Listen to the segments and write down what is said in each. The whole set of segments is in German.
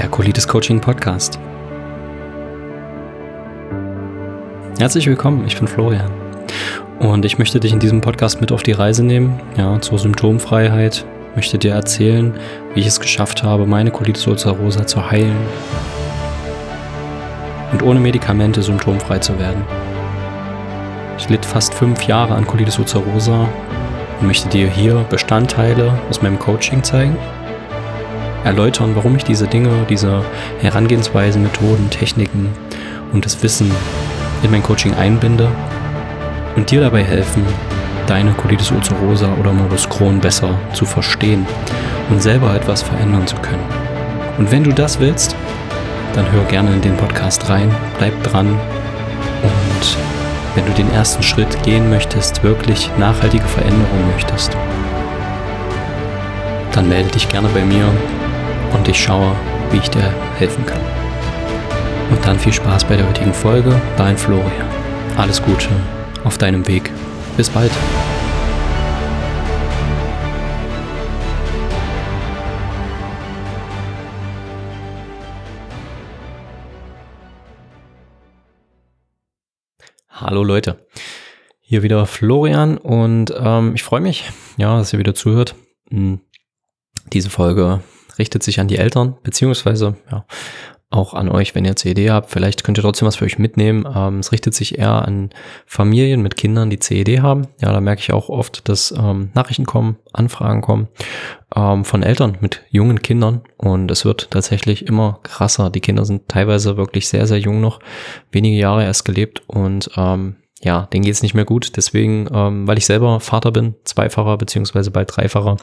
der Colitis Coaching Podcast. Herzlich willkommen, ich bin Florian und ich möchte dich in diesem Podcast mit auf die Reise nehmen, ja, zur Symptomfreiheit, möchte dir erzählen, wie ich es geschafft habe, meine Colitis ulcerosa zu heilen und ohne Medikamente symptomfrei zu werden. Ich litt fast fünf Jahre an Colitis ulcerosa und möchte dir hier Bestandteile aus meinem Coaching zeigen erläutern, warum ich diese Dinge, diese Herangehensweisen, Methoden, Techniken und das Wissen in mein Coaching einbinde und dir dabei helfen, deine Colitis ulcerosa oder Morbus Crohn besser zu verstehen und selber etwas verändern zu können. Und wenn du das willst, dann hör gerne in den Podcast rein, bleib dran und wenn du den ersten Schritt gehen möchtest, wirklich nachhaltige Veränderungen möchtest, dann melde dich gerne bei mir und ich schaue, wie ich dir helfen kann. Und dann viel Spaß bei der heutigen Folge. Dein Florian. Alles Gute auf deinem Weg. Bis bald. Hallo Leute, hier wieder Florian und ähm, ich freue mich, ja, dass ihr wieder zuhört. Hm, diese Folge richtet sich an die Eltern, beziehungsweise ja, auch an euch, wenn ihr CED habt. Vielleicht könnt ihr trotzdem was für euch mitnehmen. Ähm, es richtet sich eher an Familien mit Kindern, die CED haben. Ja, da merke ich auch oft, dass ähm, Nachrichten kommen, Anfragen kommen ähm, von Eltern mit jungen Kindern. Und es wird tatsächlich immer krasser. Die Kinder sind teilweise wirklich sehr, sehr jung noch, wenige Jahre erst gelebt und ähm, ja, denen geht's nicht mehr gut. Deswegen, ähm, weil ich selber Vater bin, zweifacher beziehungsweise bald dreifacher,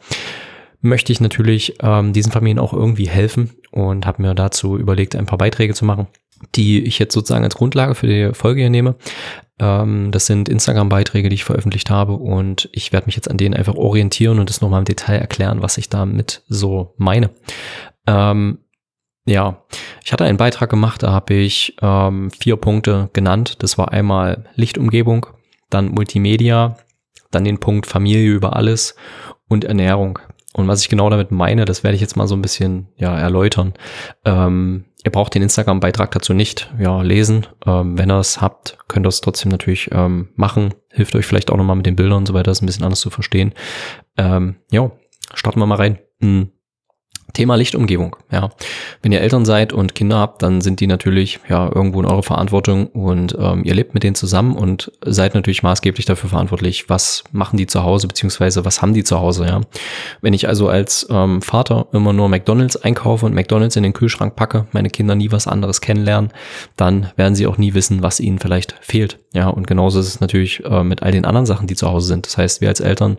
möchte ich natürlich ähm, diesen Familien auch irgendwie helfen und habe mir dazu überlegt, ein paar Beiträge zu machen, die ich jetzt sozusagen als Grundlage für die Folge hier nehme. Ähm, das sind Instagram-Beiträge, die ich veröffentlicht habe und ich werde mich jetzt an denen einfach orientieren und das nochmal im Detail erklären, was ich damit so meine. Ähm, ja, ich hatte einen Beitrag gemacht, da habe ich ähm, vier Punkte genannt. Das war einmal Lichtumgebung, dann Multimedia, dann den Punkt Familie über alles und Ernährung. Und was ich genau damit meine, das werde ich jetzt mal so ein bisschen ja, erläutern. Ähm, ihr braucht den Instagram-Beitrag dazu nicht ja, lesen. Ähm, wenn ihr es habt, könnt ihr es trotzdem natürlich ähm, machen. Hilft euch vielleicht auch nochmal mit den Bildern und so weiter, das ein bisschen anders zu verstehen. Ähm, ja, starten wir mal rein. Hm. Thema Lichtumgebung. Ja, wenn ihr Eltern seid und Kinder habt, dann sind die natürlich ja irgendwo in eurer Verantwortung und ähm, ihr lebt mit denen zusammen und seid natürlich maßgeblich dafür verantwortlich, was machen die zu Hause beziehungsweise was haben die zu Hause. Ja, wenn ich also als ähm, Vater immer nur McDonald's einkaufe und McDonald's in den Kühlschrank packe, meine Kinder nie was anderes kennenlernen, dann werden sie auch nie wissen, was ihnen vielleicht fehlt. Ja, und genauso ist es natürlich äh, mit all den anderen Sachen, die zu Hause sind. Das heißt, wir als Eltern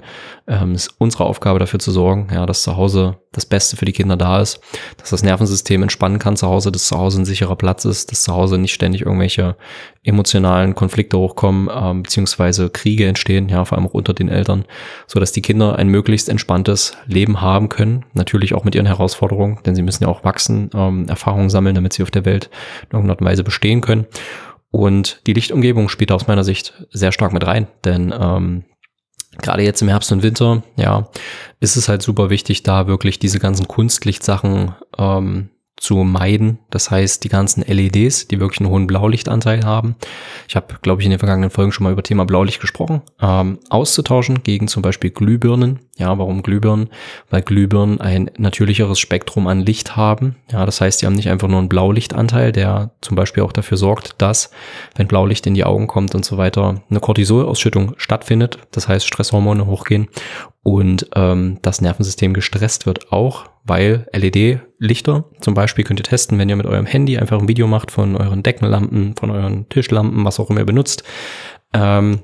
ähm, ist unsere Aufgabe dafür zu sorgen, ja, dass zu Hause das Beste für die Kinder da ist, dass das Nervensystem entspannen kann zu Hause, dass zu Hause ein sicherer Platz ist, dass zu Hause nicht ständig irgendwelche emotionalen Konflikte hochkommen, ähm, beziehungsweise Kriege entstehen, ja, vor allem auch unter den Eltern, so dass die Kinder ein möglichst entspanntes Leben haben können. Natürlich auch mit ihren Herausforderungen, denn sie müssen ja auch wachsen, ähm, Erfahrungen sammeln, damit sie auf der Welt in irgendeiner Weise bestehen können. Und die Lichtumgebung spielt aus meiner Sicht sehr stark mit rein, denn ähm, gerade jetzt im Herbst und Winter, ja, ist es halt super wichtig, da wirklich diese ganzen Kunstlichtsachen ähm, zu meiden. Das heißt, die ganzen LEDs, die wirklich einen hohen Blaulichtanteil haben. Ich habe, glaube ich, in den vergangenen Folgen schon mal über Thema Blaulicht gesprochen. Ähm, auszutauschen gegen zum Beispiel Glühbirnen. Ja, warum Glühbirnen? Weil Glühbirnen ein natürlicheres Spektrum an Licht haben. Ja, das heißt, die haben nicht einfach nur einen Blaulichtanteil, der zum Beispiel auch dafür sorgt, dass, wenn Blaulicht in die Augen kommt und so weiter, eine Cortisolausschüttung stattfindet. Das heißt, Stresshormone hochgehen und ähm, das Nervensystem gestresst wird auch, weil LED-Lichter zum Beispiel könnt ihr testen, wenn ihr mit eurem Handy einfach ein Video macht von euren Deckenlampen, von euren Tischlampen, was auch immer ihr benutzt. Ähm,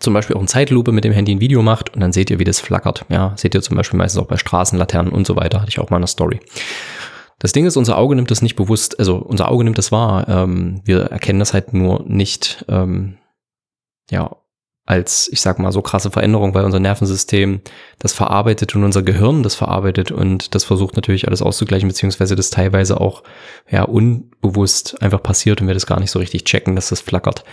zum Beispiel auch in Zeitlupe mit dem Handy ein Video macht und dann seht ihr, wie das flackert. Ja, seht ihr zum Beispiel meistens auch bei Straßenlaternen und so weiter, hatte ich auch mal eine Story. Das Ding ist, unser Auge nimmt das nicht bewusst, also unser Auge nimmt das wahr. Ähm, wir erkennen das halt nur nicht, ähm, ja, als, ich sag mal, so krasse Veränderung, weil unser Nervensystem das verarbeitet und unser Gehirn das verarbeitet und das versucht natürlich alles auszugleichen, beziehungsweise das teilweise auch ja unbewusst einfach passiert und wir das gar nicht so richtig checken, dass das flackert.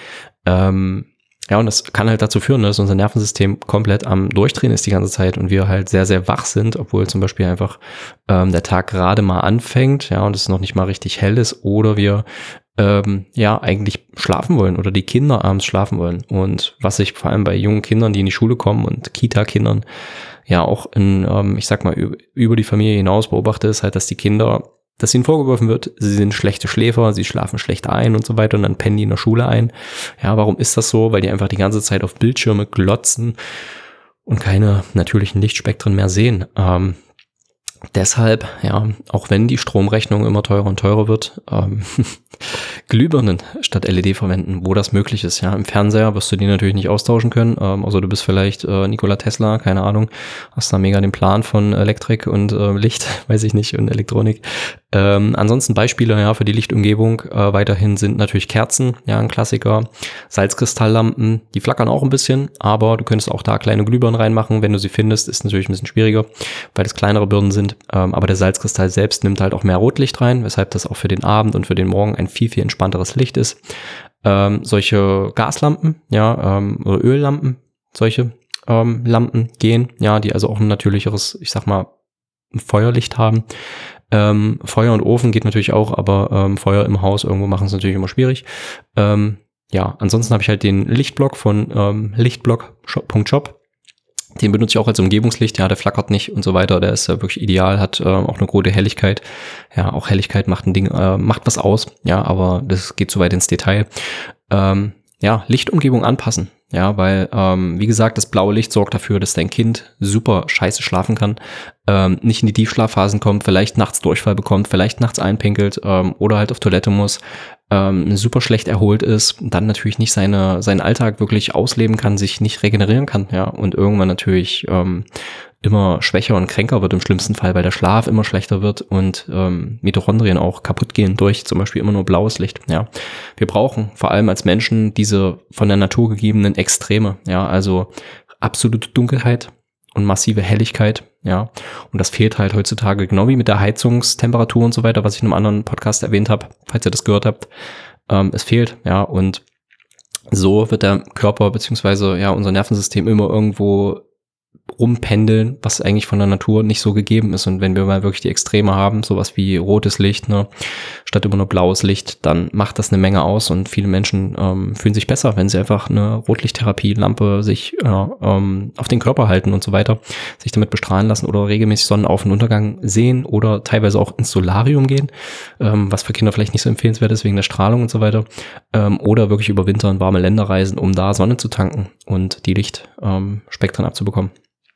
Ähm, ja, und das kann halt dazu führen, dass unser Nervensystem komplett am Durchdrehen ist die ganze Zeit und wir halt sehr, sehr wach sind, obwohl zum Beispiel einfach ähm, der Tag gerade mal anfängt, ja, und es noch nicht mal richtig hell ist, oder wir ähm, ja eigentlich schlafen wollen oder die Kinder abends schlafen wollen. Und was ich vor allem bei jungen Kindern, die in die Schule kommen und Kita-Kindern ja auch in, ähm, ich sag mal, über die Familie hinaus beobachte, ist halt, dass die Kinder dass ihnen vorgeworfen wird, sie sind schlechte Schläfer, sie schlafen schlecht ein und so weiter und dann pennen die in der Schule ein. Ja, warum ist das so? Weil die einfach die ganze Zeit auf Bildschirme glotzen und keine natürlichen Lichtspektren mehr sehen. Ähm, deshalb, ja, auch wenn die Stromrechnung immer teurer und teurer wird, ähm, Glühbirnen statt LED verwenden, wo das möglich ist. Ja, im Fernseher wirst du die natürlich nicht austauschen können. Ähm, also du bist vielleicht äh, Nikola Tesla, keine Ahnung, hast da mega den Plan von Elektrik und äh, Licht, weiß ich nicht, und Elektronik. Ähm, ansonsten Beispiele ja für die Lichtumgebung äh, weiterhin sind natürlich Kerzen, ja ein Klassiker, Salzkristalllampen, die flackern auch ein bisschen, aber du könntest auch da kleine Glühbirnen reinmachen, wenn du sie findest, ist natürlich ein bisschen schwieriger, weil es kleinere Birnen sind. Ähm, aber der Salzkristall selbst nimmt halt auch mehr Rotlicht rein, weshalb das auch für den Abend und für den Morgen ein viel viel entspannteres Licht ist. Ähm, solche Gaslampen, ja ähm, oder Öllampen, solche ähm, Lampen gehen, ja, die also auch ein natürlicheres, ich sag mal Feuerlicht haben. Ähm, Feuer und Ofen geht natürlich auch, aber ähm, Feuer im Haus irgendwo machen es natürlich immer schwierig. Ähm, ja, ansonsten habe ich halt den Lichtblock von ähm, lichtblock.shop. Den benutze ich auch als Umgebungslicht, ja, der flackert nicht und so weiter. Der ist ja wirklich ideal, hat äh, auch eine gute Helligkeit. Ja, auch Helligkeit macht ein Ding, äh, macht was aus, ja, aber das geht zu weit ins Detail. Ähm, ja, Lichtumgebung anpassen. Ja, weil, ähm, wie gesagt, das blaue Licht sorgt dafür, dass dein Kind super scheiße schlafen kann, ähm, nicht in die Tiefschlafphasen kommt, vielleicht nachts Durchfall bekommt, vielleicht nachts einpinkelt ähm, oder halt auf Toilette muss, ähm, super schlecht erholt ist, dann natürlich nicht seine, seinen Alltag wirklich ausleben kann, sich nicht regenerieren kann, ja, und irgendwann natürlich ähm, immer schwächer und kränker wird im schlimmsten Fall, weil der Schlaf immer schlechter wird und ähm, Mitochondrien auch kaputt gehen durch zum Beispiel immer nur blaues Licht. Ja, wir brauchen vor allem als Menschen diese von der Natur gegebenen Extreme. Ja, also absolute Dunkelheit und massive Helligkeit. Ja, und das fehlt halt heutzutage genau wie mit der Heizungstemperatur und so weiter, was ich in einem anderen Podcast erwähnt habe, falls ihr das gehört habt. Ähm, es fehlt. Ja, und so wird der Körper beziehungsweise ja unser Nervensystem immer irgendwo rumpendeln, was eigentlich von der Natur nicht so gegeben ist. Und wenn wir mal wirklich die Extreme haben, sowas wie rotes Licht, ne, statt immer nur blaues Licht, dann macht das eine Menge aus und viele Menschen ähm, fühlen sich besser, wenn sie einfach eine Rotlichttherapie-Lampe sich äh, ähm, auf den Körper halten und so weiter, sich damit bestrahlen lassen oder regelmäßig Sonnenauf- und Untergang sehen oder teilweise auch ins Solarium gehen, ähm, was für Kinder vielleicht nicht so empfehlenswert ist wegen der Strahlung und so weiter, ähm, oder wirklich über Winter in warme Länder reisen, um da Sonne zu tanken und die Lichtspektren ähm, abzubekommen.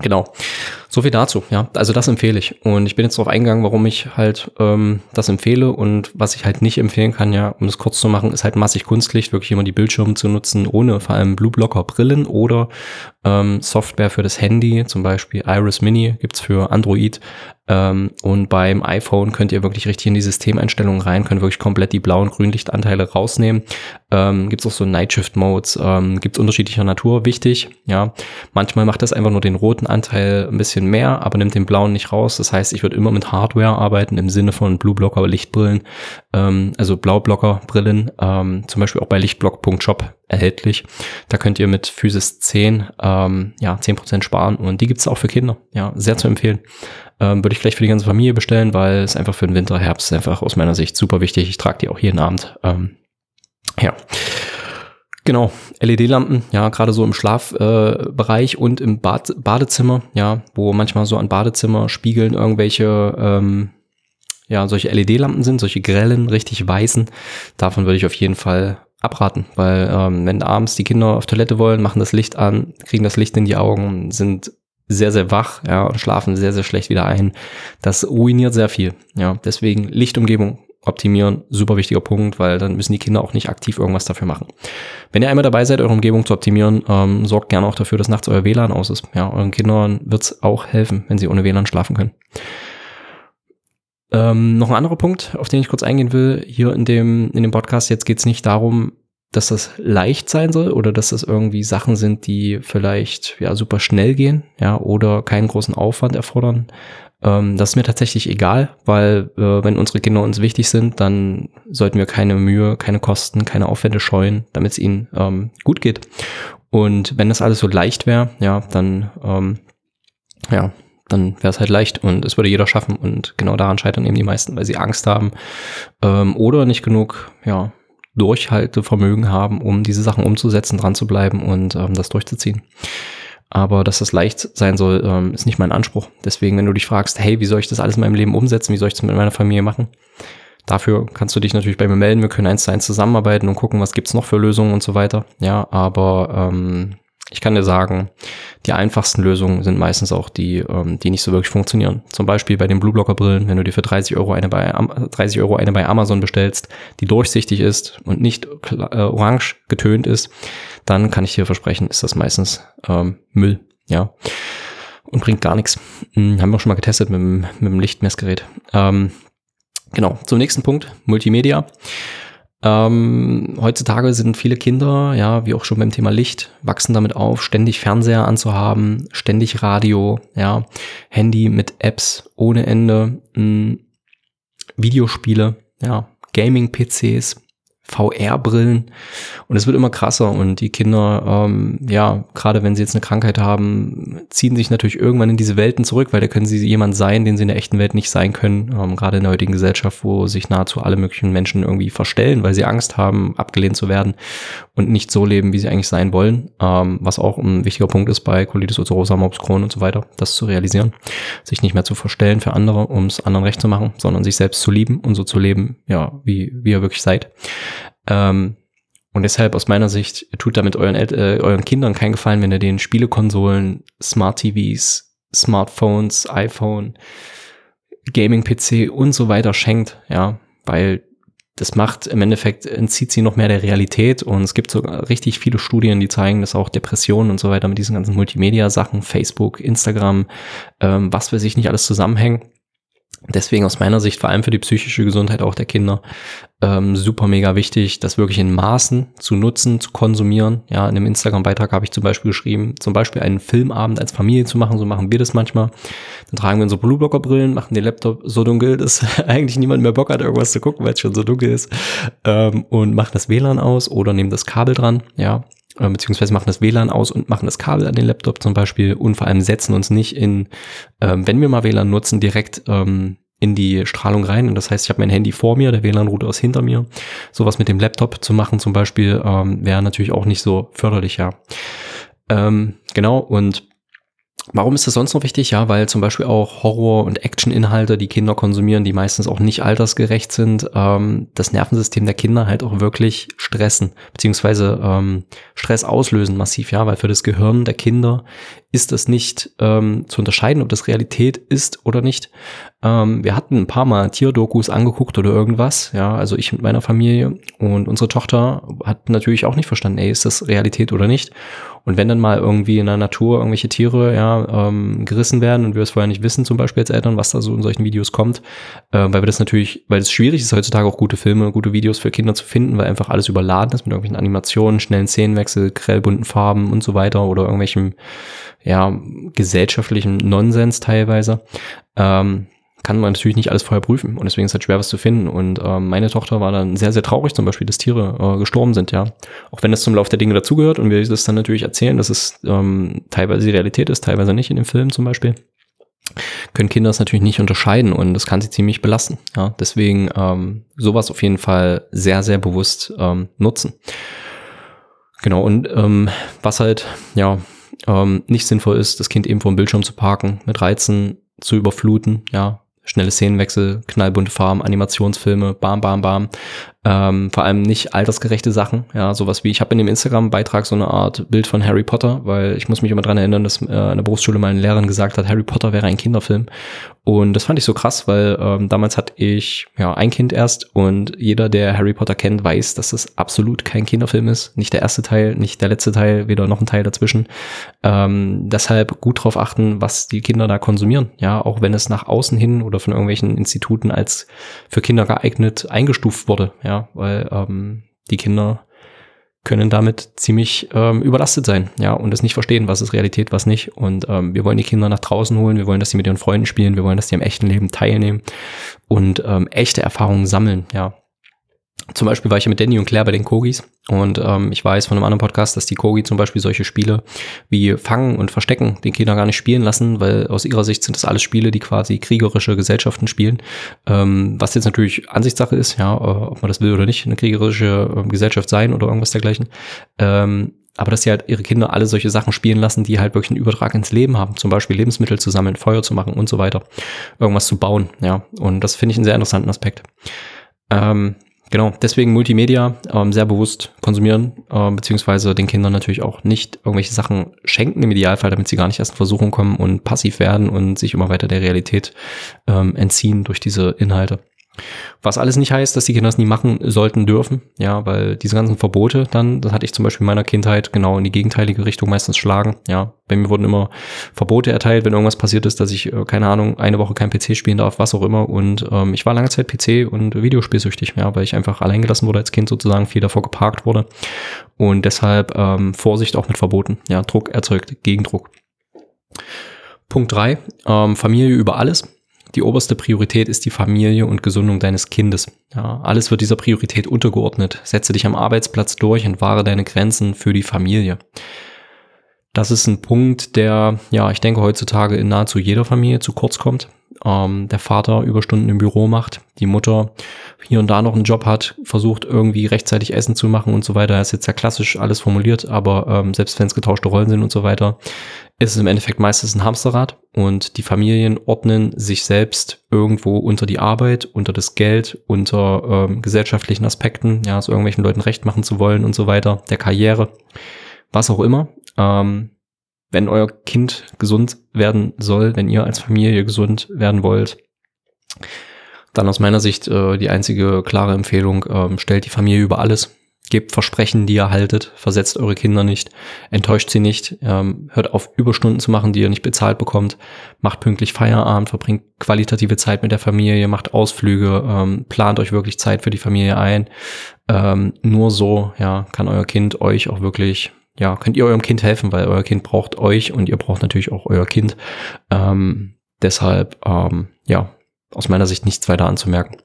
Genau. So viel dazu, ja. Also das empfehle ich. Und ich bin jetzt darauf eingegangen, warum ich halt ähm, das empfehle und was ich halt nicht empfehlen kann, ja, um es kurz zu machen, ist halt massig Kunstlicht, wirklich immer die Bildschirme zu nutzen, ohne vor allem Blue Blocker Brillen oder ähm, Software für das Handy, zum Beispiel Iris Mini gibt's für Android. Ähm, und beim iPhone könnt ihr wirklich richtig in die Systemeinstellungen rein, könnt wirklich komplett die blauen Grünlichtanteile rausnehmen. Ähm, gibt's auch so Night Shift Modes, ähm, gibt's unterschiedlicher Natur, wichtig, ja. Manchmal macht das einfach nur den roten Anteil ein bisschen mehr, aber nimmt den blauen nicht raus. Das heißt, ich würde immer mit Hardware arbeiten im Sinne von Blue Blocker Lichtbrillen, ähm, also Blaublocker Brillen, ähm, zum Beispiel auch bei lichtblock.shop erhältlich. Da könnt ihr mit Physis 10 ähm, ja 10% sparen und die gibt's auch für Kinder. Ja, sehr zu empfehlen. Ähm, würde ich gleich für die ganze Familie bestellen, weil es einfach für den Winter, Herbst einfach aus meiner Sicht super wichtig. Ich trage die auch jeden Abend. Ähm, ja. Genau, LED-Lampen, ja, gerade so im Schlafbereich äh, und im Bad Badezimmer, ja, wo manchmal so an Badezimmerspiegeln irgendwelche, ähm, ja, solche LED-Lampen sind, solche grellen, richtig weißen. Davon würde ich auf jeden Fall abraten, weil ähm, wenn abends die Kinder auf Toilette wollen, machen das Licht an, kriegen das Licht in die Augen, sind sehr, sehr wach, ja, und schlafen sehr, sehr schlecht wieder ein. Das ruiniert sehr viel, ja. Deswegen Lichtumgebung optimieren, super wichtiger Punkt, weil dann müssen die Kinder auch nicht aktiv irgendwas dafür machen. Wenn ihr einmal dabei seid, eure Umgebung zu optimieren, ähm, sorgt gerne auch dafür, dass nachts euer WLAN aus ist. Ja, euren Kindern wird's auch helfen, wenn sie ohne WLAN schlafen können. Ähm, noch ein anderer Punkt, auf den ich kurz eingehen will, hier in dem, in dem Podcast, jetzt geht's nicht darum, dass das leicht sein soll oder dass das irgendwie Sachen sind, die vielleicht ja super schnell gehen, ja, oder keinen großen Aufwand erfordern. Ähm, das ist mir tatsächlich egal, weil äh, wenn unsere Kinder uns wichtig sind, dann sollten wir keine Mühe, keine Kosten, keine Aufwände scheuen, damit es ihnen ähm, gut geht. Und wenn das alles so leicht wäre, ja, dann ähm, ja, dann wäre es halt leicht und es würde jeder schaffen. Und genau daran scheitern eben die meisten, weil sie Angst haben ähm, oder nicht genug, ja, Durchhaltevermögen haben, um diese Sachen umzusetzen, dran zu bleiben und ähm, das durchzuziehen. Aber dass das leicht sein soll, ähm, ist nicht mein Anspruch. Deswegen, wenn du dich fragst, hey, wie soll ich das alles in meinem Leben umsetzen? Wie soll ich das mit meiner Familie machen? Dafür kannst du dich natürlich bei mir melden. Wir können eins zu eins zusammenarbeiten und gucken, was gibt's noch für Lösungen und so weiter. Ja, aber ähm, ich kann dir sagen, die einfachsten Lösungen sind meistens auch die, ähm, die nicht so wirklich funktionieren. Zum Beispiel bei den Blueblocker Brillen, wenn du dir für 30 Euro eine bei, 30 Euro eine bei Amazon bestellst, die durchsichtig ist und nicht äh, orange getönt ist, dann kann ich dir versprechen, ist das meistens ähm, Müll, ja. Und bringt gar nichts. Hm, haben wir auch schon mal getestet mit, dem, mit dem Lichtmessgerät. Ähm, genau, zum nächsten Punkt, Multimedia. Ähm, heutzutage sind viele Kinder, ja, wie auch schon beim Thema Licht, wachsen damit auf, ständig Fernseher anzuhaben, ständig Radio, ja, Handy mit Apps ohne Ende, mh, hm, Videospiele, ja, Gaming-PCs, VR-Brillen und es wird immer krasser und die Kinder, ähm, ja, gerade wenn sie jetzt eine Krankheit haben, ziehen sich natürlich irgendwann in diese Welten zurück, weil da können sie jemand sein, den sie in der echten Welt nicht sein können, ähm, gerade in der heutigen Gesellschaft, wo sich nahezu alle möglichen Menschen irgendwie verstellen, weil sie Angst haben, abgelehnt zu werden und nicht so leben, wie sie eigentlich sein wollen, ähm, was auch ein wichtiger Punkt ist bei Colitis ulcerosa, Morbus Crohn und so weiter, das zu realisieren, sich nicht mehr zu verstellen für andere, um es anderen recht zu machen, sondern sich selbst zu lieben und so zu leben, ja, wie, wie ihr wirklich seid. Ähm, und deshalb aus meiner Sicht tut damit euren, El äh, euren Kindern keinen Gefallen, wenn ihr den Spielekonsolen, Smart TVs, Smartphones, iPhone, Gaming-PC und so weiter schenkt, ja, weil das macht im Endeffekt, entzieht sie noch mehr der Realität und es gibt sogar richtig viele Studien, die zeigen, dass auch Depressionen und so weiter mit diesen ganzen Multimedia-Sachen, Facebook, Instagram, ähm, was für sich nicht alles zusammenhängen. Deswegen aus meiner Sicht vor allem für die psychische Gesundheit auch der Kinder ähm, super mega wichtig, das wirklich in Maßen zu nutzen, zu konsumieren. Ja, in einem Instagram-Beitrag habe ich zum Beispiel geschrieben, zum Beispiel einen Filmabend als Familie zu machen, so machen wir das manchmal. Dann tragen wir unsere Blueblocker-Brillen, machen den Laptop so dunkel, dass eigentlich niemand mehr Bock hat, irgendwas zu gucken, weil es schon so dunkel ist. Ähm, und machen das WLAN aus oder nehmen das Kabel dran, ja, beziehungsweise machen das WLAN aus und machen das Kabel an den Laptop zum Beispiel und vor allem setzen uns nicht in, ähm, wenn wir mal WLAN nutzen, direkt ähm, in die Strahlung rein. Und das heißt, ich habe mein Handy vor mir, der WLAN-Router ist hinter mir. Sowas mit dem Laptop zu machen zum Beispiel ähm, wäre natürlich auch nicht so förderlich, ja. Ähm, genau, und Warum ist das sonst noch wichtig? Ja, weil zum Beispiel auch Horror- und Action-Inhalte, die Kinder konsumieren, die meistens auch nicht altersgerecht sind, ähm, das Nervensystem der Kinder halt auch wirklich stressen, beziehungsweise ähm, Stress auslösen massiv, ja, weil für das Gehirn der Kinder ist das nicht ähm, zu unterscheiden, ob das Realität ist oder nicht. Ähm, wir hatten ein paar Mal Tierdokus angeguckt oder irgendwas, ja, also ich mit meiner Familie und unsere Tochter hat natürlich auch nicht verstanden, ey, ist das Realität oder nicht? Und wenn dann mal irgendwie in der Natur irgendwelche Tiere ja, ähm, gerissen werden und wir es vorher nicht wissen, zum Beispiel als Eltern, was da so in solchen Videos kommt, äh, weil wir das natürlich, weil es schwierig ist, heutzutage auch gute Filme, gute Videos für Kinder zu finden, weil einfach alles überladen ist mit irgendwelchen Animationen, schnellen Szenenwechsel, grellbunten Farben und so weiter oder irgendwelchem ja, gesellschaftlichen Nonsens teilweise. Ähm, kann man natürlich nicht alles vorher prüfen und deswegen ist es halt schwer, was zu finden. Und ähm, meine Tochter war dann sehr, sehr traurig zum Beispiel, dass Tiere äh, gestorben sind, ja. Auch wenn das zum Lauf der Dinge dazugehört und wir das dann natürlich erzählen, dass es ähm, teilweise die Realität ist, teilweise nicht in dem Film zum Beispiel, können Kinder das natürlich nicht unterscheiden und das kann sie ziemlich belasten. Ja. Deswegen ähm, sowas auf jeden Fall sehr, sehr bewusst ähm, nutzen. Genau, und ähm, was halt, ja, ähm, nicht sinnvoll ist, das Kind eben vor dem Bildschirm zu parken, mit Reizen zu überfluten, ja, schnelle Szenenwechsel, knallbunte Farben, Animationsfilme, bam, bam, bam. Ähm, vor allem nicht altersgerechte Sachen, ja, sowas wie, ich habe in dem Instagram-Beitrag so eine Art Bild von Harry Potter, weil ich muss mich immer dran erinnern, dass äh, in der Berufsschule meine Lehrerin gesagt hat, Harry Potter wäre ein Kinderfilm. Und das fand ich so krass, weil ähm, damals hatte ich ja ein Kind erst und jeder, der Harry Potter kennt, weiß, dass das absolut kein Kinderfilm ist. Nicht der erste Teil, nicht der letzte Teil, weder noch ein Teil dazwischen. Ähm, deshalb gut drauf achten, was die Kinder da konsumieren. Ja, auch wenn es nach außen hin oder von irgendwelchen Instituten als für Kinder geeignet eingestuft wurde. Ja, weil ähm, die Kinder können damit ziemlich ähm, überlastet sein, ja, und das nicht verstehen, was ist Realität, was nicht. Und ähm, wir wollen die Kinder nach draußen holen, wir wollen, dass sie mit ihren Freunden spielen, wir wollen, dass sie am echten Leben teilnehmen und ähm, echte Erfahrungen sammeln, ja. Zum Beispiel war ich ja mit Danny und Claire bei den Kogis und ähm, ich weiß von einem anderen Podcast, dass die Kogi zum Beispiel solche Spiele wie Fangen und Verstecken den Kindern gar nicht spielen lassen, weil aus ihrer Sicht sind das alles Spiele, die quasi kriegerische Gesellschaften spielen. Ähm, was jetzt natürlich Ansichtssache ist, ja, äh, ob man das will oder nicht, eine kriegerische äh, Gesellschaft sein oder irgendwas dergleichen. Ähm, aber dass sie halt ihre Kinder alle solche Sachen spielen lassen, die halt wirklich einen Übertrag ins Leben haben, zum Beispiel Lebensmittel zu sammeln, Feuer zu machen und so weiter, irgendwas zu bauen, ja. Und das finde ich einen sehr interessanten Aspekt. Ähm, Genau, deswegen Multimedia ähm, sehr bewusst konsumieren, äh, beziehungsweise den Kindern natürlich auch nicht irgendwelche Sachen schenken im Idealfall, damit sie gar nicht erst in Versuchung kommen und passiv werden und sich immer weiter der Realität ähm, entziehen durch diese Inhalte. Was alles nicht heißt, dass die Kinder es nie machen sollten dürfen, ja, weil diese ganzen Verbote dann, das hatte ich zum Beispiel in meiner Kindheit genau in die gegenteilige Richtung meistens schlagen, ja. Bei mir wurden immer Verbote erteilt, wenn irgendwas passiert ist, dass ich, äh, keine Ahnung, eine Woche kein PC spielen darf, was auch immer. Und ähm, ich war lange Zeit PC und Videospielsüchtig, ja, weil ich einfach allein gelassen wurde als Kind sozusagen, viel davor geparkt wurde. Und deshalb ähm, Vorsicht auch mit Verboten, ja, Druck erzeugt Gegendruck. Punkt drei ähm, Familie über alles die oberste Priorität ist die Familie und Gesundung deines Kindes. Ja, alles wird dieser Priorität untergeordnet. Setze dich am Arbeitsplatz durch und wahre deine Grenzen für die Familie. Das ist ein Punkt, der, ja, ich denke heutzutage in nahezu jeder Familie zu kurz kommt. Ähm, der Vater Überstunden im Büro macht, die Mutter hier und da noch einen Job hat, versucht irgendwie rechtzeitig Essen zu machen und so weiter. Das ist jetzt ja klassisch alles formuliert, aber ähm, selbst wenn es getauschte Rollen sind und so weiter, ist es im Endeffekt meistens ein Hamsterrad und die Familien ordnen sich selbst irgendwo unter die Arbeit, unter das Geld, unter ähm, gesellschaftlichen Aspekten, ja, so irgendwelchen Leuten recht machen zu wollen und so weiter, der Karriere, was auch immer. Ähm, wenn euer Kind gesund werden soll, wenn ihr als Familie gesund werden wollt, dann aus meiner Sicht äh, die einzige klare Empfehlung, ähm, stellt die Familie über alles. Gebt Versprechen, die ihr haltet, versetzt eure Kinder nicht, enttäuscht sie nicht, ähm, hört auf, Überstunden zu machen, die ihr nicht bezahlt bekommt, macht pünktlich Feierabend, verbringt qualitative Zeit mit der Familie, macht Ausflüge, ähm, plant euch wirklich Zeit für die Familie ein. Ähm, nur so, ja, kann euer Kind euch auch wirklich, ja, könnt ihr eurem Kind helfen, weil euer Kind braucht euch und ihr braucht natürlich auch euer Kind. Ähm, deshalb, ähm, ja, aus meiner Sicht nichts weiter anzumerken.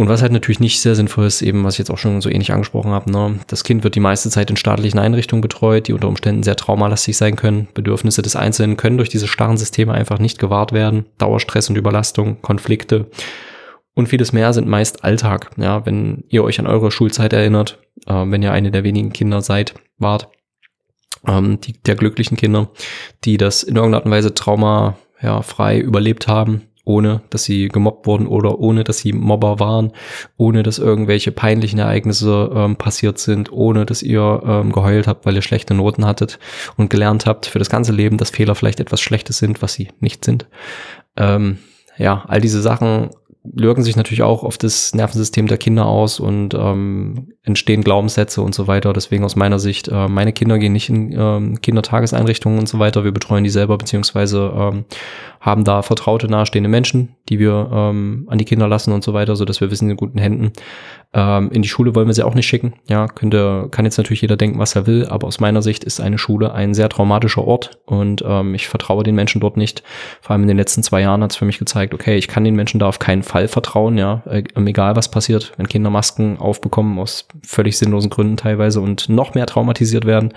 Und was halt natürlich nicht sehr sinnvoll ist, eben, was ich jetzt auch schon so ähnlich angesprochen habe, ne? das Kind wird die meiste Zeit in staatlichen Einrichtungen betreut, die unter Umständen sehr traumalastig sein können. Bedürfnisse des Einzelnen können durch diese starren Systeme einfach nicht gewahrt werden. Dauerstress und Überlastung, Konflikte und vieles mehr sind meist Alltag. Ja, wenn ihr euch an eure Schulzeit erinnert, äh, wenn ihr eine der wenigen Kinder seid, wart, ähm, die, der glücklichen Kinder, die das in irgendeiner Art und Weise trauma ja, frei überlebt haben, ohne dass sie gemobbt wurden oder ohne dass sie Mobber waren, ohne dass irgendwelche peinlichen Ereignisse ähm, passiert sind, ohne dass ihr ähm, geheult habt, weil ihr schlechte Noten hattet und gelernt habt für das ganze Leben, dass Fehler vielleicht etwas Schlechtes sind, was sie nicht sind. Ähm, ja, all diese Sachen wirken sich natürlich auch auf das Nervensystem der Kinder aus und ähm, entstehen Glaubenssätze und so weiter. Deswegen aus meiner Sicht, äh, meine Kinder gehen nicht in ähm, Kindertageseinrichtungen und so weiter. Wir betreuen die selber, beziehungsweise ähm, haben da vertraute, nahestehende Menschen, die wir ähm, an die Kinder lassen und so weiter, so dass wir wissen, in guten Händen. Ähm, in die Schule wollen wir sie auch nicht schicken. Ja, könnte, kann jetzt natürlich jeder denken, was er will, aber aus meiner Sicht ist eine Schule ein sehr traumatischer Ort und ähm, ich vertraue den Menschen dort nicht. Vor allem in den letzten zwei Jahren hat es für mich gezeigt, okay, ich kann den Menschen da auf keinen Fall vertrauen, ja, äh, egal was passiert, wenn Kinder Masken aufbekommen aus völlig sinnlosen Gründen teilweise und noch mehr traumatisiert werden.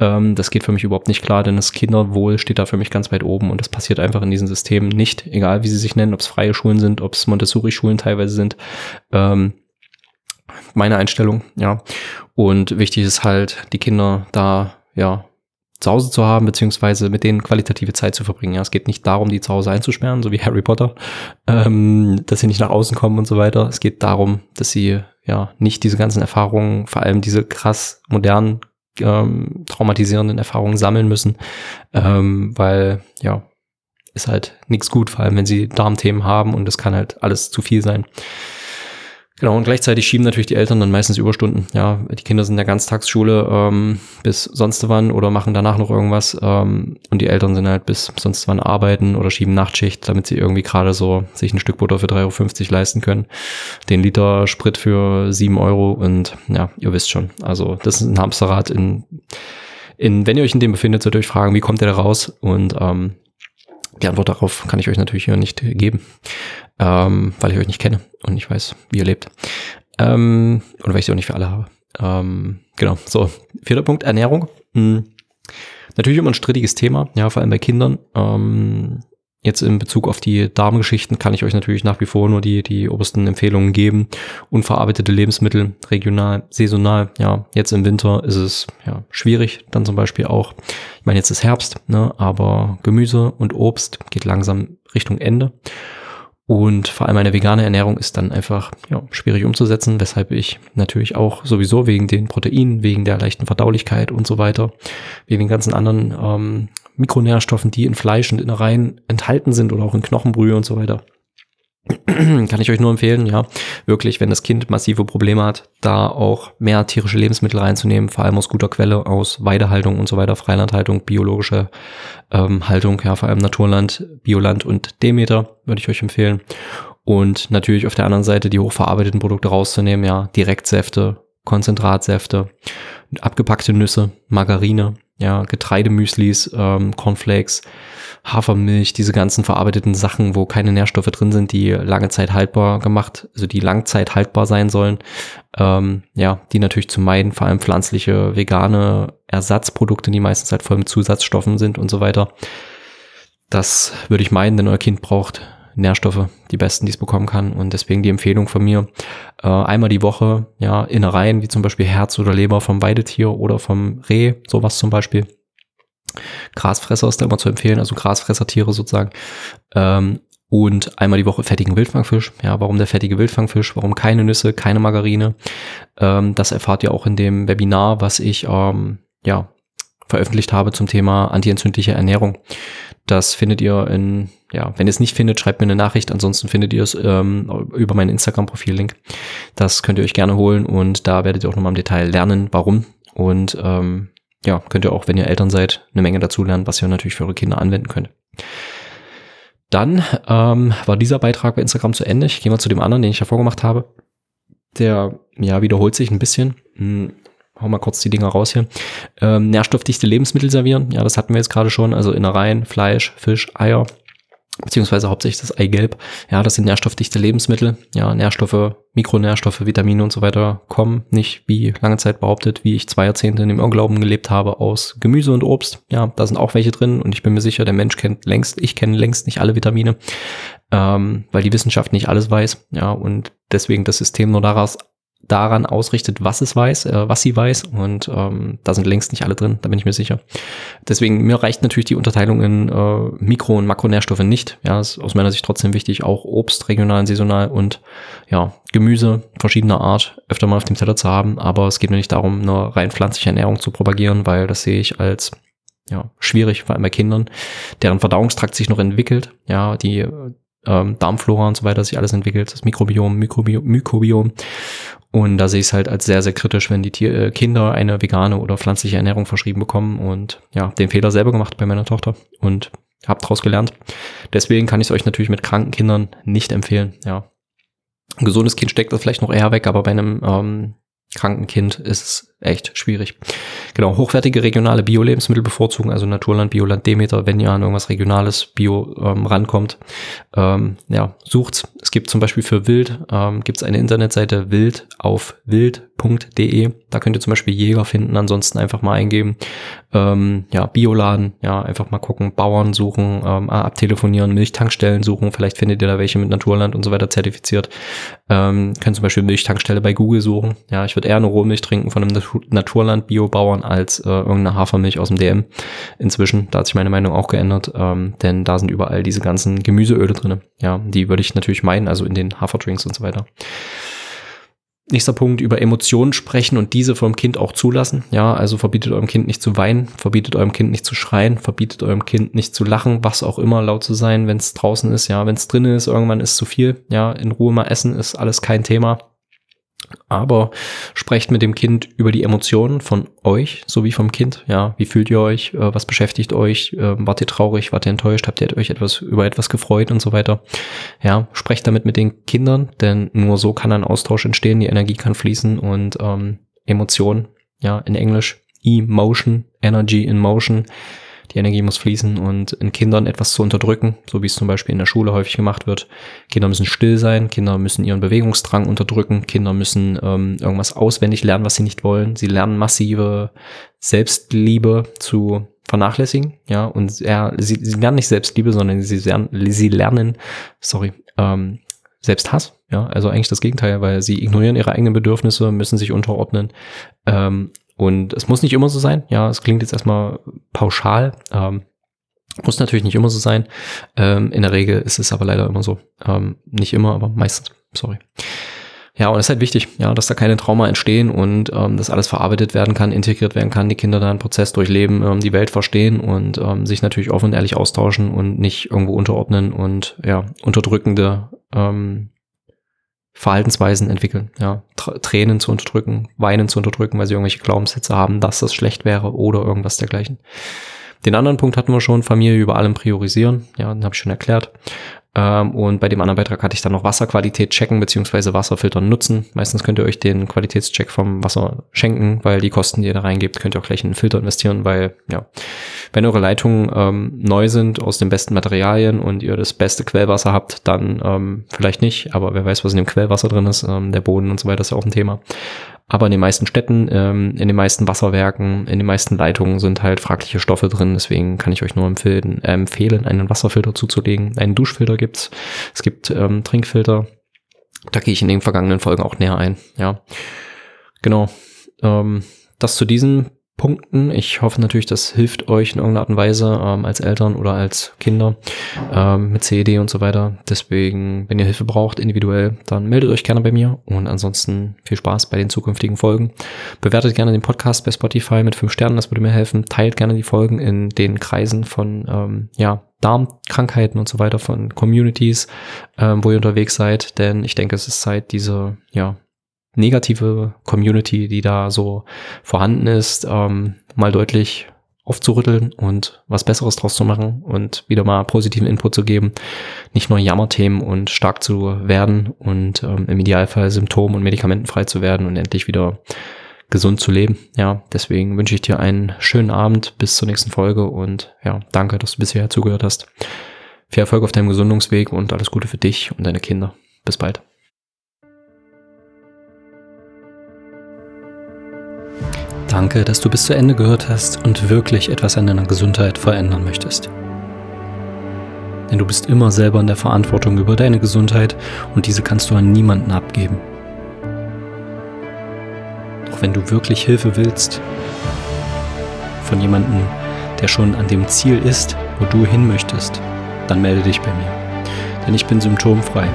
Ähm, das geht für mich überhaupt nicht klar, denn das Kinderwohl steht da für mich ganz weit oben und das passiert einfach in diesen Systemen nicht, egal wie sie sich nennen, ob es freie Schulen sind, ob es Montessori-Schulen teilweise sind. Ähm, meine Einstellung, ja. Und wichtig ist halt, die Kinder da, ja, zu Hause zu haben, beziehungsweise mit denen qualitative Zeit zu verbringen. Ja, es geht nicht darum, die zu Hause einzusperren, so wie Harry Potter, ähm, dass sie nicht nach außen kommen und so weiter. Es geht darum, dass sie ja nicht diese ganzen Erfahrungen, vor allem diese krass modernen, ähm, traumatisierenden Erfahrungen sammeln müssen, ähm, weil ja, ist halt nichts gut, vor allem wenn sie Darmthemen haben und das kann halt alles zu viel sein. Genau, und gleichzeitig schieben natürlich die Eltern dann meistens Überstunden. Ja, die Kinder sind in der Ganztagsschule ähm, bis sonst wann oder machen danach noch irgendwas. Ähm, und die Eltern sind halt bis sonst wann arbeiten oder schieben Nachtschicht, damit sie irgendwie gerade so sich ein Stück Butter für 3,50 Euro leisten können. Den Liter Sprit für 7 Euro und ja, ihr wisst schon. Also das ist ein Hamsterrad in, in wenn ihr euch in dem befindet, solltet ihr euch fragen, wie kommt ihr da raus? Und ähm, die Antwort darauf kann ich euch natürlich hier nicht geben, ähm, weil ich euch nicht kenne und ich weiß, wie ihr lebt. Ähm, und weil ich sie auch nicht für alle habe. Ähm, genau, so. Vierter Punkt, Ernährung. Hm. Natürlich immer ein strittiges Thema, ja, vor allem bei Kindern. Ähm, Jetzt in Bezug auf die Darmgeschichten kann ich euch natürlich nach wie vor nur die, die obersten Empfehlungen geben. Unverarbeitete Lebensmittel, regional, saisonal. Ja, jetzt im Winter ist es ja schwierig, dann zum Beispiel auch. Ich meine, jetzt ist Herbst, ne, aber Gemüse und Obst geht langsam Richtung Ende. Und vor allem eine vegane Ernährung ist dann einfach ja, schwierig umzusetzen, weshalb ich natürlich auch sowieso wegen den Proteinen, wegen der leichten Verdaulichkeit und so weiter, wegen den ganzen anderen ähm, Mikronährstoffen, die in Fleisch und Innereien enthalten sind oder auch in Knochenbrühe und so weiter. Kann ich euch nur empfehlen, ja, wirklich, wenn das Kind massive Probleme hat, da auch mehr tierische Lebensmittel reinzunehmen, vor allem aus guter Quelle, aus Weidehaltung und so weiter, Freilandhaltung, biologische ähm, Haltung, ja, vor allem Naturland, Bioland und Demeter, würde ich euch empfehlen. Und natürlich auf der anderen Seite die hochverarbeiteten Produkte rauszunehmen, ja, Direktsäfte, Konzentratsäfte, abgepackte Nüsse, Margarine, ja, Getreidemüslis, ähm, Cornflakes, Hafermilch, diese ganzen verarbeiteten Sachen, wo keine Nährstoffe drin sind, die lange Zeit haltbar gemacht, also die Langzeit haltbar sein sollen, ähm, ja, die natürlich zu meiden, vor allem pflanzliche, vegane Ersatzprodukte, die meistens halt voll mit Zusatzstoffen sind und so weiter. Das würde ich meinen, denn euer Kind braucht Nährstoffe, die besten, die es bekommen kann. Und deswegen die Empfehlung von mir, äh, einmal die Woche, ja, Innereien, wie zum Beispiel Herz oder Leber vom Weidetier oder vom Reh, sowas zum Beispiel. Grasfresser ist da immer zu empfehlen, also Grasfressertiere sozusagen. Ähm, und einmal die Woche fettigen Wildfangfisch. Ja, warum der fettige Wildfangfisch? Warum keine Nüsse, keine Margarine? Ähm, das erfahrt ihr auch in dem Webinar, was ich ähm, ja veröffentlicht habe zum Thema antientzündliche Ernährung. Das findet ihr in, ja, wenn ihr es nicht findet, schreibt mir eine Nachricht. Ansonsten findet ihr es ähm, über meinen Instagram-Profil-Link. Das könnt ihr euch gerne holen und da werdet ihr auch nochmal im Detail lernen, warum. Und ähm, ja, könnt ihr auch, wenn ihr Eltern seid, eine Menge dazu lernen, was ihr natürlich für eure Kinder anwenden könnt. Dann ähm, war dieser Beitrag bei Instagram zu Ende. Ich gehe mal zu dem anderen, den ich hervorgemacht habe. Der ja wiederholt sich ein bisschen. Hau mal kurz die Dinger raus hier. Ähm, nährstoffdichte Lebensmittel servieren. Ja, das hatten wir jetzt gerade schon. Also Innereien, Fleisch, Fisch, Eier, beziehungsweise hauptsächlich das Eigelb. Ja, das sind nährstoffdichte Lebensmittel. Ja, Nährstoffe, Mikronährstoffe, Vitamine und so weiter kommen nicht, wie lange Zeit behauptet, wie ich zwei Jahrzehnte in dem Irrglauben gelebt habe, aus Gemüse und Obst. Ja, da sind auch welche drin und ich bin mir sicher, der Mensch kennt längst, ich kenne längst nicht alle Vitamine, ähm, weil die Wissenschaft nicht alles weiß. Ja, und deswegen das System nur daraus daran ausrichtet, was es weiß, äh, was sie weiß. Und ähm, da sind längst nicht alle drin, da bin ich mir sicher. Deswegen, mir reicht natürlich die Unterteilung in äh, Mikro- und Makronährstoffe nicht. Ja, ist aus meiner Sicht trotzdem wichtig, auch Obst, regional und saisonal und ja, Gemüse verschiedener Art öfter mal auf dem Teller zu haben. Aber es geht mir nicht darum, eine rein pflanzliche Ernährung zu propagieren, weil das sehe ich als ja, schwierig, vor allem bei Kindern, deren Verdauungstrakt sich noch entwickelt, ja, die ähm, Darmflora und so weiter sich alles entwickelt, das Mikrobiom, Mikrobiom, Mykobiom. Und da sehe ich es halt als sehr, sehr kritisch, wenn die Tier äh, Kinder eine vegane oder pflanzliche Ernährung verschrieben bekommen. Und ja, den Fehler selber gemacht bei meiner Tochter und habe daraus gelernt. Deswegen kann ich es euch natürlich mit kranken Kindern nicht empfehlen. Ja, ein gesundes Kind steckt das vielleicht noch eher weg, aber bei einem ähm, kranken Kind ist es echt schwierig. Genau, hochwertige regionale Bio-Lebensmittel bevorzugen, also Naturland, Bioland, Demeter, wenn ihr an irgendwas Regionales, Bio ähm, rankommt. Ähm, ja, sucht's. Es gibt zum Beispiel für Wild, ähm, gibt es eine Internetseite wild auf wild.de. Da könnt ihr zum Beispiel Jäger finden, ansonsten einfach mal eingeben. Ähm, ja, Bioladen, ja, einfach mal gucken, Bauern suchen, ähm, abtelefonieren, Milchtankstellen suchen, vielleicht findet ihr da welche mit Naturland und so weiter zertifiziert. Ähm, könnt zum Beispiel Milchtankstelle bei Google suchen. Ja, ich würde eher eine Rohmilch trinken von einem Naturland-Biobauern als äh, irgendeine Hafermilch aus dem DM. Inzwischen, da hat sich meine Meinung auch geändert, ähm, denn da sind überall diese ganzen Gemüseöle drinne. Ja, die würde ich natürlich meinen, also in den Haferdrinks und so weiter. Nächster Punkt, über Emotionen sprechen und diese vom Kind auch zulassen. Ja, also verbietet eurem Kind nicht zu weinen, verbietet eurem Kind nicht zu schreien, verbietet eurem Kind nicht zu lachen, was auch immer laut zu sein, wenn es draußen ist. Ja, wenn es drin ist, irgendwann ist zu viel. Ja, in Ruhe mal essen ist alles kein Thema. Aber sprecht mit dem Kind über die Emotionen von euch sowie vom Kind. Ja, wie fühlt ihr euch? Äh, was beschäftigt euch? Ähm, wart ihr traurig? Wart ihr enttäuscht? Habt ihr euch etwas über etwas gefreut und so weiter? Ja, sprecht damit mit den Kindern, denn nur so kann ein Austausch entstehen. Die Energie kann fließen und ähm, Emotionen, ja, in Englisch Emotion, Energy in Motion die Energie muss fließen und in Kindern etwas zu unterdrücken, so wie es zum Beispiel in der Schule häufig gemacht wird. Kinder müssen still sein, Kinder müssen ihren Bewegungsdrang unterdrücken, Kinder müssen ähm, irgendwas auswendig lernen, was sie nicht wollen. Sie lernen massive Selbstliebe zu vernachlässigen, ja, und ja, sie, sie lernen nicht Selbstliebe, sondern sie lernen, sie lernen, sorry, ähm, Selbsthass, ja, also eigentlich das Gegenteil, weil sie ignorieren ihre eigenen Bedürfnisse, müssen sich unterordnen ähm, und es muss nicht immer so sein. Ja, es klingt jetzt erstmal pauschal. Ähm, muss natürlich nicht immer so sein. Ähm, in der Regel ist es aber leider immer so. Ähm, nicht immer, aber meistens. Sorry. Ja, und es ist halt wichtig, ja, dass da keine Trauma entstehen und ähm, dass alles verarbeitet werden kann, integriert werden kann, die Kinder da einen Prozess durchleben, ähm, die Welt verstehen und ähm, sich natürlich offen und ehrlich austauschen und nicht irgendwo unterordnen und ja, unterdrückende ähm, Verhaltensweisen entwickeln, ja, Tränen zu unterdrücken, Weinen zu unterdrücken, weil sie irgendwelche Glaubenssätze haben, dass das schlecht wäre oder irgendwas dergleichen. Den anderen Punkt hatten wir schon, Familie über allem priorisieren, ja, den habe ich schon erklärt. Ähm, und bei dem anderen Beitrag hatte ich dann noch Wasserqualität checken beziehungsweise Wasserfilter nutzen. Meistens könnt ihr euch den Qualitätscheck vom Wasser schenken, weil die Kosten, die ihr da reingebt, könnt ihr auch gleich in einen Filter investieren, weil ja, wenn eure Leitungen ähm, neu sind aus den besten Materialien und ihr das beste Quellwasser habt, dann ähm, vielleicht nicht, aber wer weiß, was in dem Quellwasser drin ist, ähm, der Boden und so weiter ist ja auch ein Thema. Aber in den meisten Städten, ähm, in den meisten Wasserwerken, in den meisten Leitungen sind halt fragliche Stoffe drin. Deswegen kann ich euch nur empfehlen, äh, empfehlen einen Wasserfilter zuzulegen. Einen Duschfilter gibt's. Es gibt ähm, Trinkfilter. Da gehe ich in den vergangenen Folgen auch näher ein. Ja, genau. Ähm, das zu diesem Punkten. Ich hoffe natürlich, das hilft euch in irgendeiner Art und Weise ähm, als Eltern oder als Kinder ähm, mit CED und so weiter. Deswegen, wenn ihr Hilfe braucht, individuell, dann meldet euch gerne bei mir und ansonsten viel Spaß bei den zukünftigen Folgen. Bewertet gerne den Podcast bei Spotify mit fünf Sternen, das würde mir helfen. Teilt gerne die Folgen in den Kreisen von ähm, ja, Darmkrankheiten und so weiter, von Communities, ähm, wo ihr unterwegs seid, denn ich denke, es ist Zeit, diese ja, negative Community, die da so vorhanden ist, ähm, mal deutlich aufzurütteln und was Besseres draus zu machen und wieder mal positiven Input zu geben, nicht nur Jammerthemen und stark zu werden und ähm, im Idealfall Symptomen und medikamentenfrei zu werden und endlich wieder gesund zu leben. Ja, deswegen wünsche ich dir einen schönen Abend bis zur nächsten Folge und ja, danke, dass du bisher zugehört hast. Viel Erfolg auf deinem Gesundungsweg und alles Gute für dich und deine Kinder. Bis bald. Danke, dass du bis zu Ende gehört hast und wirklich etwas an deiner Gesundheit verändern möchtest. Denn du bist immer selber in der Verantwortung über deine Gesundheit und diese kannst du an niemanden abgeben. Doch wenn du wirklich Hilfe willst, von jemandem, der schon an dem Ziel ist, wo du hin möchtest, dann melde dich bei mir. Denn ich bin symptomfrei.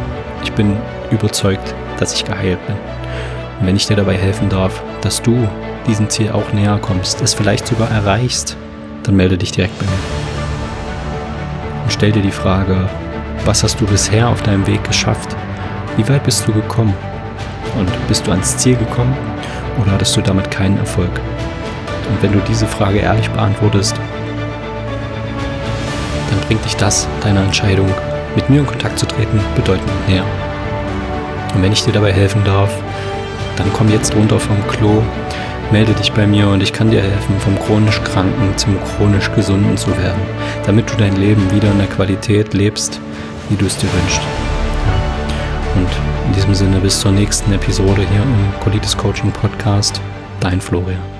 Ich bin überzeugt, dass ich geheilt bin. Und wenn ich dir dabei helfen darf, dass du diesem Ziel auch näher kommst, es vielleicht sogar erreichst, dann melde dich direkt bei mir. Und stell dir die Frage, was hast du bisher auf deinem Weg geschafft? Wie weit bist du gekommen? Und bist du ans Ziel gekommen oder hattest du damit keinen Erfolg? Und wenn du diese Frage ehrlich beantwortest, dann bringt dich das, deiner Entscheidung, mit mir in Kontakt zu treten, bedeutend näher. Und wenn ich dir dabei helfen darf, dann komm jetzt runter vom Klo, melde dich bei mir und ich kann dir helfen, vom chronisch Kranken zum chronisch Gesunden zu werden, damit du dein Leben wieder in der Qualität lebst, wie du es dir wünschst. Und in diesem Sinne bis zur nächsten Episode hier im Colitis Coaching Podcast. Dein Florian.